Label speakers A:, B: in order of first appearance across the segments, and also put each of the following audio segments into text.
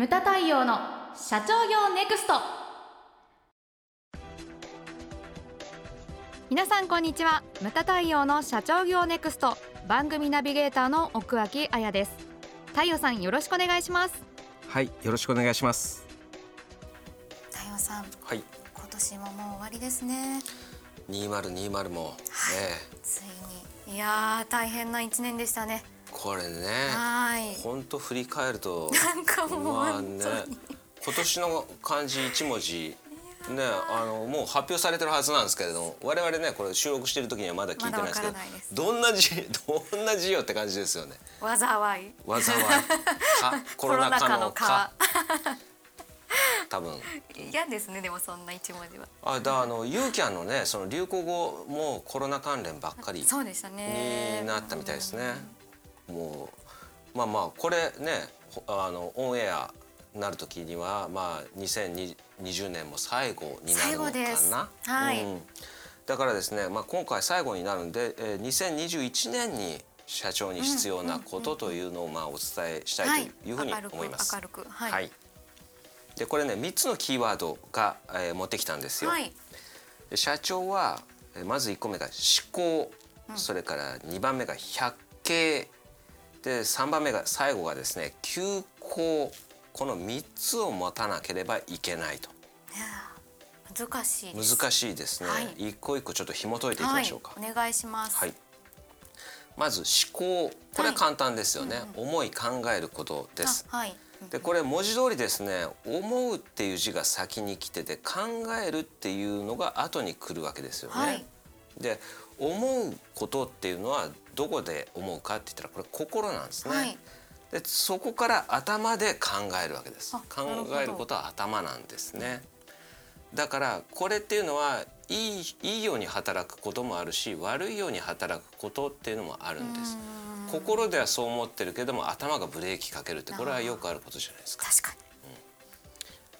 A: ムタ太陽の社長業ネクスト。皆さんこんにちは。ムタ太陽の社長業ネクスト。番組ナビゲーターの奥脇彩です。太陽さんよろしくお願いします。
B: はいよろしくお願いします。
C: 太陽さん
B: はい。
C: 今年ももう終わりですね。
B: 2020も、ね
C: ついに。いやー大変な一年でしたね
B: これね。
C: はい。
B: 本当振り返ると。
C: なんかもう
B: まあ
C: 本
B: ね今年の漢字一文字。ねあのもう発表されてるはずなんですけれども我々ねこれ収録してる時にはまだ聞いてないですけどどんな字 どんな字よって感じですよね。
C: 災い。
B: 災い。か コロナ禍のか多分。
C: 嫌ですねでもそんな一文字は。
B: あだあのユーキャンのねその流行語もコロナ関連ばっかり
C: そうでしたね。
B: になったみたいですね。もうまあまあこれねほあのオンエアなる時にはまあ2020年も最後になるのかな？
C: はい。
B: うん。だからですね、まあ、今回最後になるんで、えー、2021年に社長に必要なことというのをまあお伝えしたいというふうに思います。
C: 明るくはい。
B: はい。でこれね3つのキーワードが、えー持ってきたんですよ。
C: はい。
B: で社長はえーまず1個目が思考、それから2番目が百景で3番目が最後がですね休校この3つを持たなければいけないと。
C: 難しい
B: 難しいですね、
C: はい。
B: 一個一個ちょっと紐解いていきましょうか、
C: はい、お願いします。
B: はい。まず思考。これは簡単ですよね、思い考えることです。
C: あはい。
B: でこれ文字通りですね「思う」っていう字が先に来てて「考える」っていうのが後に来るわけですよね。
C: はい。
B: で思うことっていうのはどこで思うかって言ったらこれ心なんですね。
C: はい
B: でそこから頭で考えるわけです。
C: あ
B: 考えることは頭なんですね。だからこれっていうのはいいいいように働くこともあるし悪いように働くことっていうのもあるんです。心ではそう思ってるけども頭がブレーキかけるってこれはよくあることじゃないですか。
C: 確かに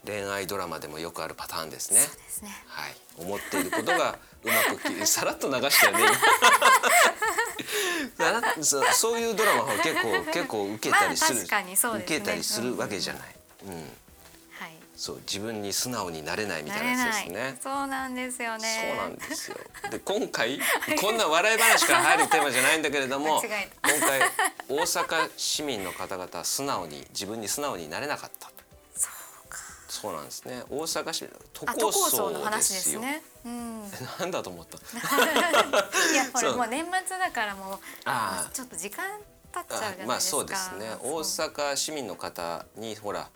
B: 恋愛ドラマでもよくあるパターンですね。
C: すね
B: はい、思っていることがうまくきさらっと流したよね。そそういうドラマは結構 結構受けたりする、
C: まあすね。
B: 受けたりするわけじゃない。うん、
C: はい。
B: そう自分に素直になれないみた
C: ないれ
B: なやつですね。
C: そうなんですよね。
B: そうなんですよ。で 今回こんな笑い話から入るテーマじゃないんだけれども、今回大阪市民の方々は素直に自分に素直になれなかった
C: そう
B: なんですね。大阪市都
C: 構想の話
B: で
C: すすね。うん。
B: なんだと思った？
C: いやこれもう年末だからもう
B: あー。
C: ちょっと時間経っちゃう
B: まあそうですね。大阪市民の方にほら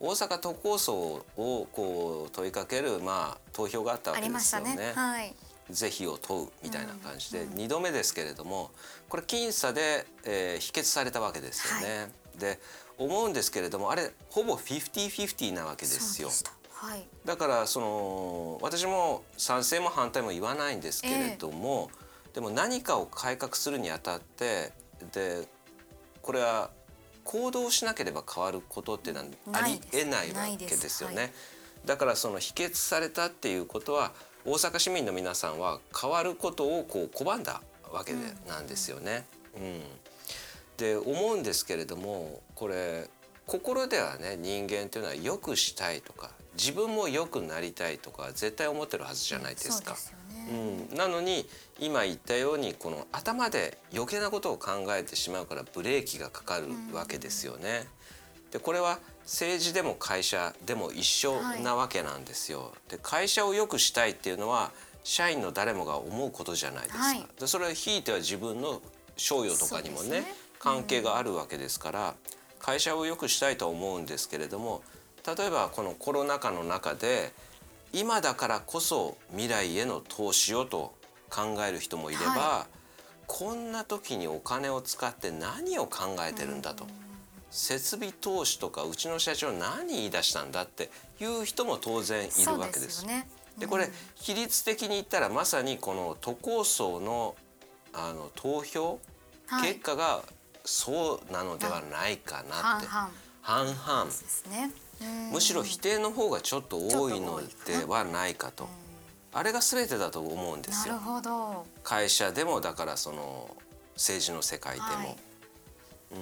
B: 大阪都構想をこう問いかけるまあ投票があったわ
C: あ
B: けですよね。
C: はい。
B: 是非を問うみたいな感じで2度目ですけれどもこれ僅差で、えー否決されたわけですよね。で思うんですけれどもあれほぼ50-50なわけですよ。
C: はい。
B: だからその私も賛成も反対も言わないんですけれども、でも何かを改革するにあたってでこれは行動しなければ変わることっていうのはありえないわけ
C: です
B: よね。
C: はい
B: だからその否決されたっていうことは大阪市民の皆さんは変わることをこう拒んだわけで、なんですよね。うん、で思うんですけれどもこれ心ではね人間というのは良くしたいとか自分も良くなりたいとか絶対思ってるはずじゃないですか。
C: そう
B: ん、なのに今言ったようにこの頭で余計なことを考えてしまうからブレーキがかかるわけですよね。でこれは政治でも会社でも一緒なわけなんですよ。で会社を良くしたいっていうのは社員の誰もが思うことじゃないですか。
C: はい
B: でそれはひいては自分の賞与とかにもね
C: ね
B: 関係があるわけですから会社を良くしたいとは思うんですけれども例えばこのコロナ禍の中で今だからこそ未来への投資をと考える人もいれば、
C: は
B: こんな時にお金を使って何を考えてるんだと。設備投資とかうちの社長何言い出したんだっていう人も当然いるわけです。
C: そうよね
B: でこれ比率的に言ったらまさにこの都構想のあの投票
C: はい
B: 結果がそうなのではないかなって、
C: 半々。
B: むしろ否定の方がちょっと多いのではないかと。あれが全てだと思うんですよ。会社でもだからその政治の世界でも、
C: はい。
B: うん、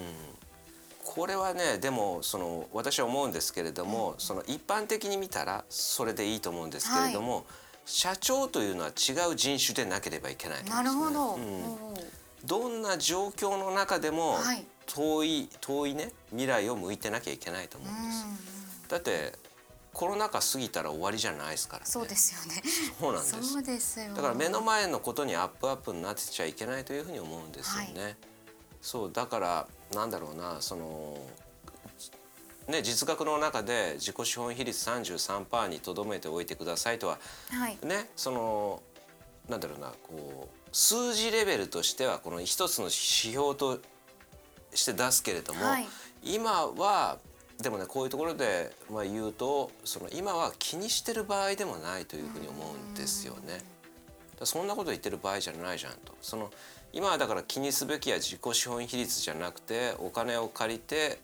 B: これはねでもその私は思うんですけれども、その一般的に見たらそれでいいと思うんですけれども、社長というのは違う人種でなければいけないんですね。
C: なるほど、
B: うんどんな状況の中でも
C: はい
B: 遠い遠いね未来を向いてなきゃいけないと思うんです。だってコロナ禍過ぎたら終わりじゃないですからね。
C: そうですよね
B: そうなんです。
C: そうですよ
B: だから目の前のことにアップアップになってちゃいけないというふうに思うんですよね。そうだからなんだろうなそのね実学の中で自己資本比率33%にとどめておいてくださいとは
C: はい
B: ねそのなんだろうなこう数字レベルとしてはこの一つの指標として出すけれども、
C: はい
B: 今はでもねこういうところで、まあ、言うとその今は気にしてる場合でもないというふうに思うんですよね。そんなこと言ってる場合じゃないじゃんと。その今はだから気にすべきは自己資本比率じゃなくてお金を借りて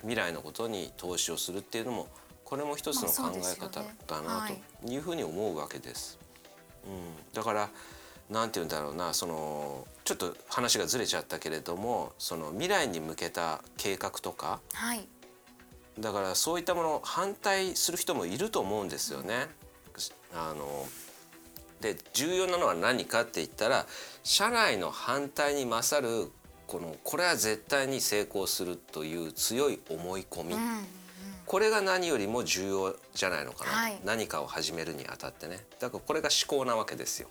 B: 未来のことに投資をするっていうのもこれも一つの考え方だなというふうに思うわけです。うん、だからなんて言うんだろうなそのちょっと話がずれちゃったけれどもその未来に向けた計画とか
C: はい。
B: だからそういったものを反対する人もいると思うんですよね。あので重要なのは何かって言ったら社内の反対に勝るこのこれは絶対に成功するという強い思い込み、
C: うん
B: これが何よりも重要じゃないのかな、
C: はい。
B: 何かを始めるにあたってね。だからこれが思考なわけですよ。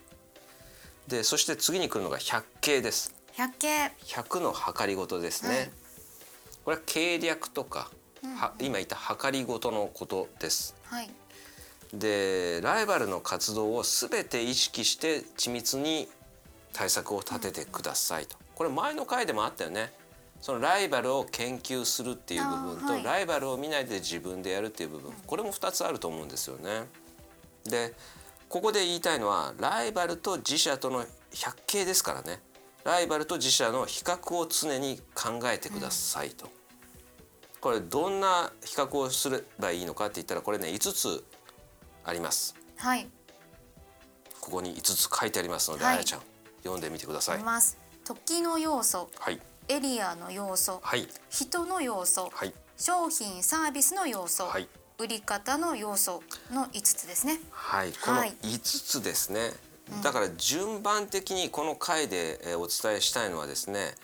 B: でそして次に来るのが百景です。
C: 百景。
B: 100の計りごとですね、
C: はい。
B: これは計略とか、は今言った計りごとのことです。
C: はい。
B: でライバルの活動を全て意識して緻密に対策を立ててくださいと、これ前の回でもあったよね。そのライバルを研究するっていう部分と、
C: はい
B: ライバルを見ないで自分でやるっていう部分。これも2つあると思うんですよね。でここで言いたいのはライバルと自社との百景ですからね。ライバルと自社の比較を常に考えてくださいと。これどんな比較をすればいいのかって言ったらこれね5つあります。
C: はい。
B: ここに5つ書いてありますので、
C: はい。
B: あやちゃん読んでみてください。
C: 時の要素
B: はい。
C: エリアの要素
B: はい。
C: 人の要素
B: はい。
C: 商品サービスの要素、
B: はい
C: 売り方の要素の5つですね。
B: はいこの
C: はい。
B: 5つですね。だから順番的にこの回でえーお伝えしたいのはですね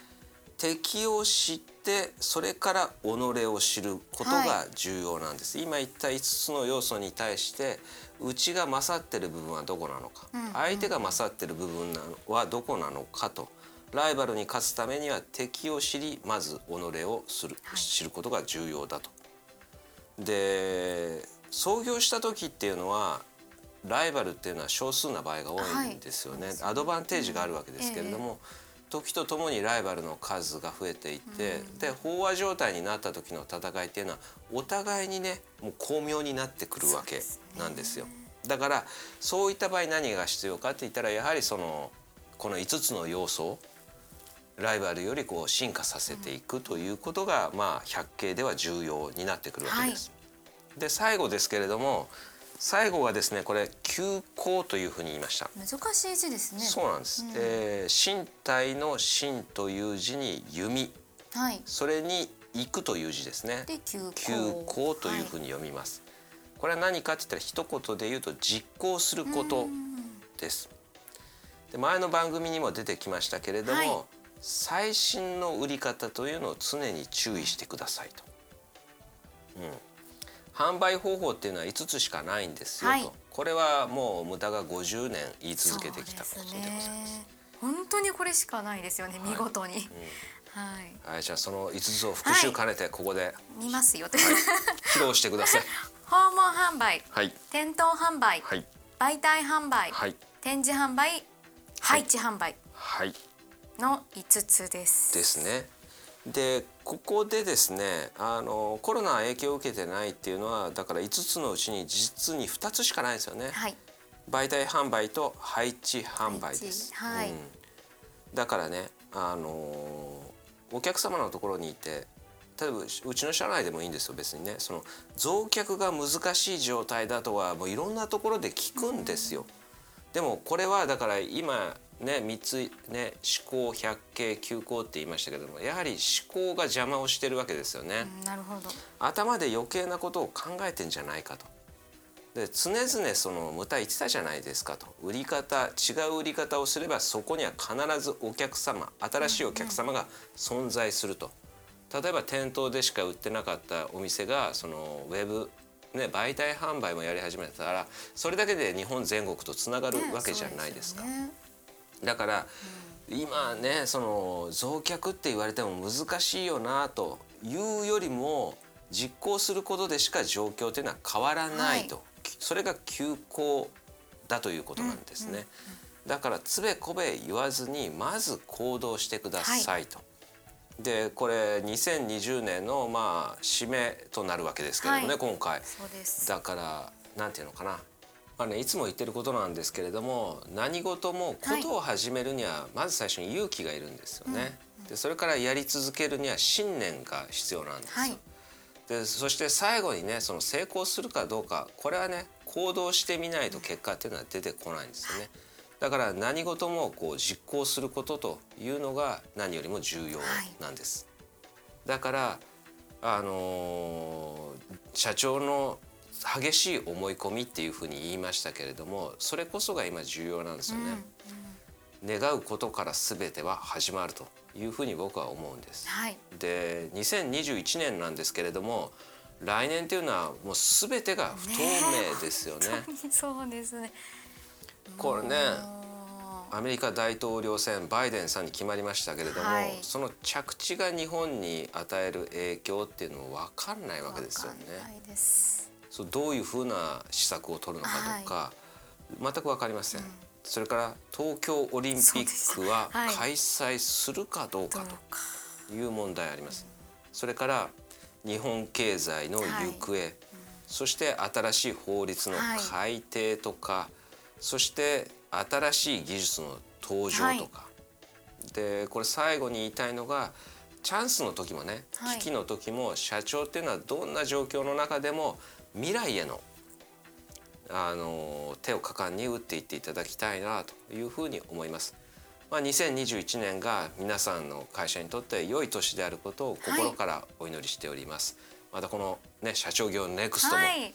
B: 敵を知ってそれから己を知ることが重要なんです、今言った5つの要素に対してうちが勝ってる部分はどこなのか、相手が勝ってる部分なのはどこなのかと。ライバルに勝つためには敵を知りまず己をする、知ることが重要だと。で創業した時っていうのはライバルっていうのは少数な場合が多いんですよね、アドバンテージがあるわけですけれども、時とともにライバルの数が増えていって、で飽和状態になった時の戦いっていうのはお互いにねもう巧妙になってくるわけなんですよ。だからそういった場合何が必要かって言ったらやはりそのこの5つの要素をライバルよりこう進化させていくということが、まあ百景では重要になってくるわけです。で最後ですけれども最後がですねこれ休校というふうに言いました。
C: 難しい字ですね
B: そうなんです。えー身体の身という字に弓、
C: はい
B: それに行くという字ですね。
C: で休校
B: というふうに読みます。これは何かって言ったら一言で言うと実行することです。で前の番組にも出てきましたけれども、
C: はい
B: 最新の売り方というのを常に注意してくださいと。うん、販売方法っていうのは5つしかないんですよと、
C: はい。
B: これはもう無駄が50年言い続けてきたことでございます。
C: ね。本当にこれしかないですよね、見事に、はい。
B: はい、じゃあその5つを復習兼ねてここで。
C: 見ますよ、
B: 披露してください。
C: 訪問販売
B: はい、
C: 店頭販売、
B: はい、
C: 媒体販売、
B: はい、
C: 展示販売配置販売。
B: はい。
C: の5つです。
B: ですね。でここでですねあのコロナ影響を受けてないっていうのはだから5つのうちに実に2つしかないですよね。
C: はい
B: 媒体販売と配置販売です。
C: はい
B: うんだからねあのお客様のところにいて例えばうちの社内でもいいんですよ別にねその増客が難しい状態だとはもういろんなところで聞くんですよ。でもこれはだから今ね3つね思考百景休校って言いましたけどもやはり思考が邪魔をしてるわけですよね。
C: うんなるほど
B: 頭で余計なことを考えてんじゃないかと。で常々その無駄言ってたじゃないですかと売り方違う売り方をすればそこには必ずお客様新しいお客様が存在すると。例えば店頭でしか売ってなかったお店がそのウェブね、媒体販売もやり始めたらそれだけで日本全国とつながるわけじゃないですか。だから、今ねその増客って言われても難しいよなというよりも実行することでしか状況というのは変わらないと、それが休校だということなんですね。だからつべこべ言わずにまず行動してくださいと。でこれ2020年のまあ締めとなるわけですけれどもね、
C: はい。
B: 今回。
C: そうです。
B: だからなんていうのかな、まあね、いつも言ってることなんですけれども何事もことを始めるにはまず最初に勇気がいるんですよね。でそれからやり続けるには信念が必要なんですよ。
C: はい
B: でそして最後にねその成功するかどうかこれはね行動してみないと結果っていうのは出てこないんですよね。だから何事もこう実行することというのが何よりも重要なんです。だからあのー社長の激しい思い込みっていうふうに言いましたけれどもそれこそが今重要なんですよね。願うことから全ては始まるというふうに僕は思うんです。
C: はい
B: で2021年なんですけれども来年というのはもう全てが不透明ですよね。
C: そうですね
B: これね
C: も
B: アメリカ大統領選バイデンさんに決まりましたけれども、
C: はい
B: その着地が日本に与える影響っていうのも分かんないわけですよね。そうどういうふうな施策を取るのかとか、全く分かりません。それから東京オリンピックは開催するか
C: どうか
B: という問題あります。それから日本経済の行方、そして新しい法律の改定とか、そして新しい技術の登場とか、でこれ最後に言いたいのがチャンスの時もね、
C: はい。
B: 危機の時も社長っていうのはどんな状況の中でも未来へのあの手を果敢に打っていっていただきたいなというふうに思います。まあ、2021年が皆さんの会社にとって良い年であることを心からお祈りしております。またこのね社長業ネクストも
C: はい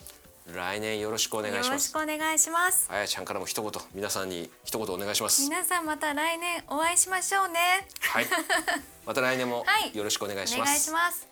B: 来年よろしくお願いします
C: よろしく。お願いします
B: あやちゃんからも一言皆さんに一言お願いします。
C: 皆さんまた来年お会いしましょうね
B: はい。また来年も
C: はい
B: よろしくお願いし
C: お願い
B: ます。
C: します